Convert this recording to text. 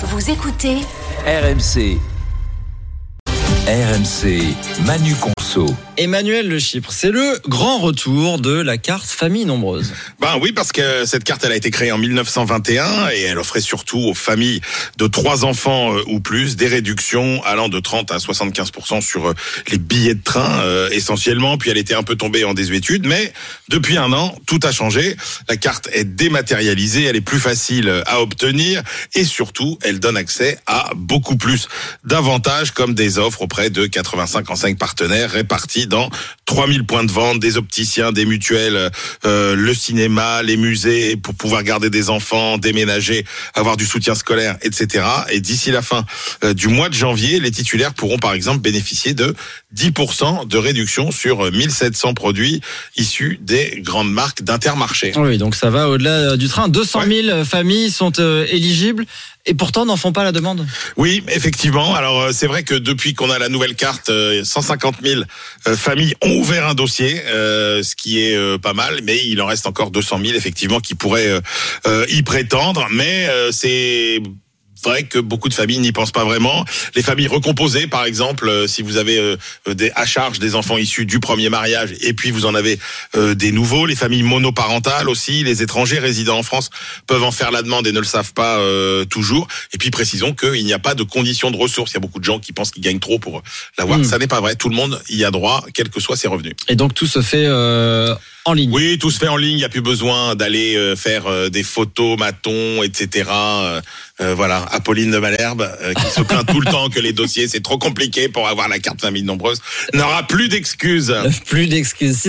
Vous écoutez RMC. RMC, Manu Emmanuel Le Chypre, c'est le grand retour de la carte famille nombreuse. Ben oui, parce que cette carte, elle a été créée en 1921 et elle offrait surtout aux familles de trois enfants euh, ou plus des réductions allant de 30 à 75% sur euh, les billets de train euh, essentiellement. Puis elle était un peu tombée en désuétude, mais depuis un an, tout a changé. La carte est dématérialisée, elle est plus facile à obtenir et surtout, elle donne accès à beaucoup plus d'avantages comme des offres auprès de 85 enseignes partenaires répartis dans 3000 points de vente, des opticiens, des mutuelles, euh, le cinéma, les musées, pour pouvoir garder des enfants, déménager, avoir du soutien scolaire, etc. Et d'ici la fin euh, du mois de janvier, les titulaires pourront par exemple bénéficier de 10% de réduction sur 1700 produits issus des grandes marques d'Intermarché. Oui, donc ça va au-delà du train. 200 000 familles sont euh, éligibles et pourtant n'en font pas la demande. Oui, effectivement. Alors euh, c'est vrai que depuis qu'on a la nouvelle carte, euh, 150 000 euh, familles ont ouvert un dossier, euh, ce qui est euh, pas mal, mais il en reste encore 200 000 effectivement qui pourraient euh, euh, y prétendre. Mais euh, c'est vrai que beaucoup de familles n'y pensent pas vraiment. Les familles recomposées, par exemple, euh, si vous avez euh, des, à charge des enfants issus du premier mariage et puis vous en avez euh, des nouveaux, les familles monoparentales aussi, les étrangers résidant en France peuvent en faire la demande et ne le savent pas euh, toujours. Et puis précisons qu'il n'y a pas de condition de ressources. Il y a beaucoup de gens qui pensent qu'ils gagnent trop pour l'avoir. Mm. Ça n'est pas vrai. Tout le monde y a droit, quels que soient ses revenus. Et donc tout se fait euh, en ligne. Oui, tout se fait en ligne. Il n'y a plus besoin d'aller euh, faire euh, des photos, matons, etc. Euh, euh, voilà, Apolline de Malherbe, euh, qui se plaint tout le temps que les dossiers, c'est trop compliqué pour avoir la carte famille nombreuse, n'aura plus d'excuses. Plus d'excuses.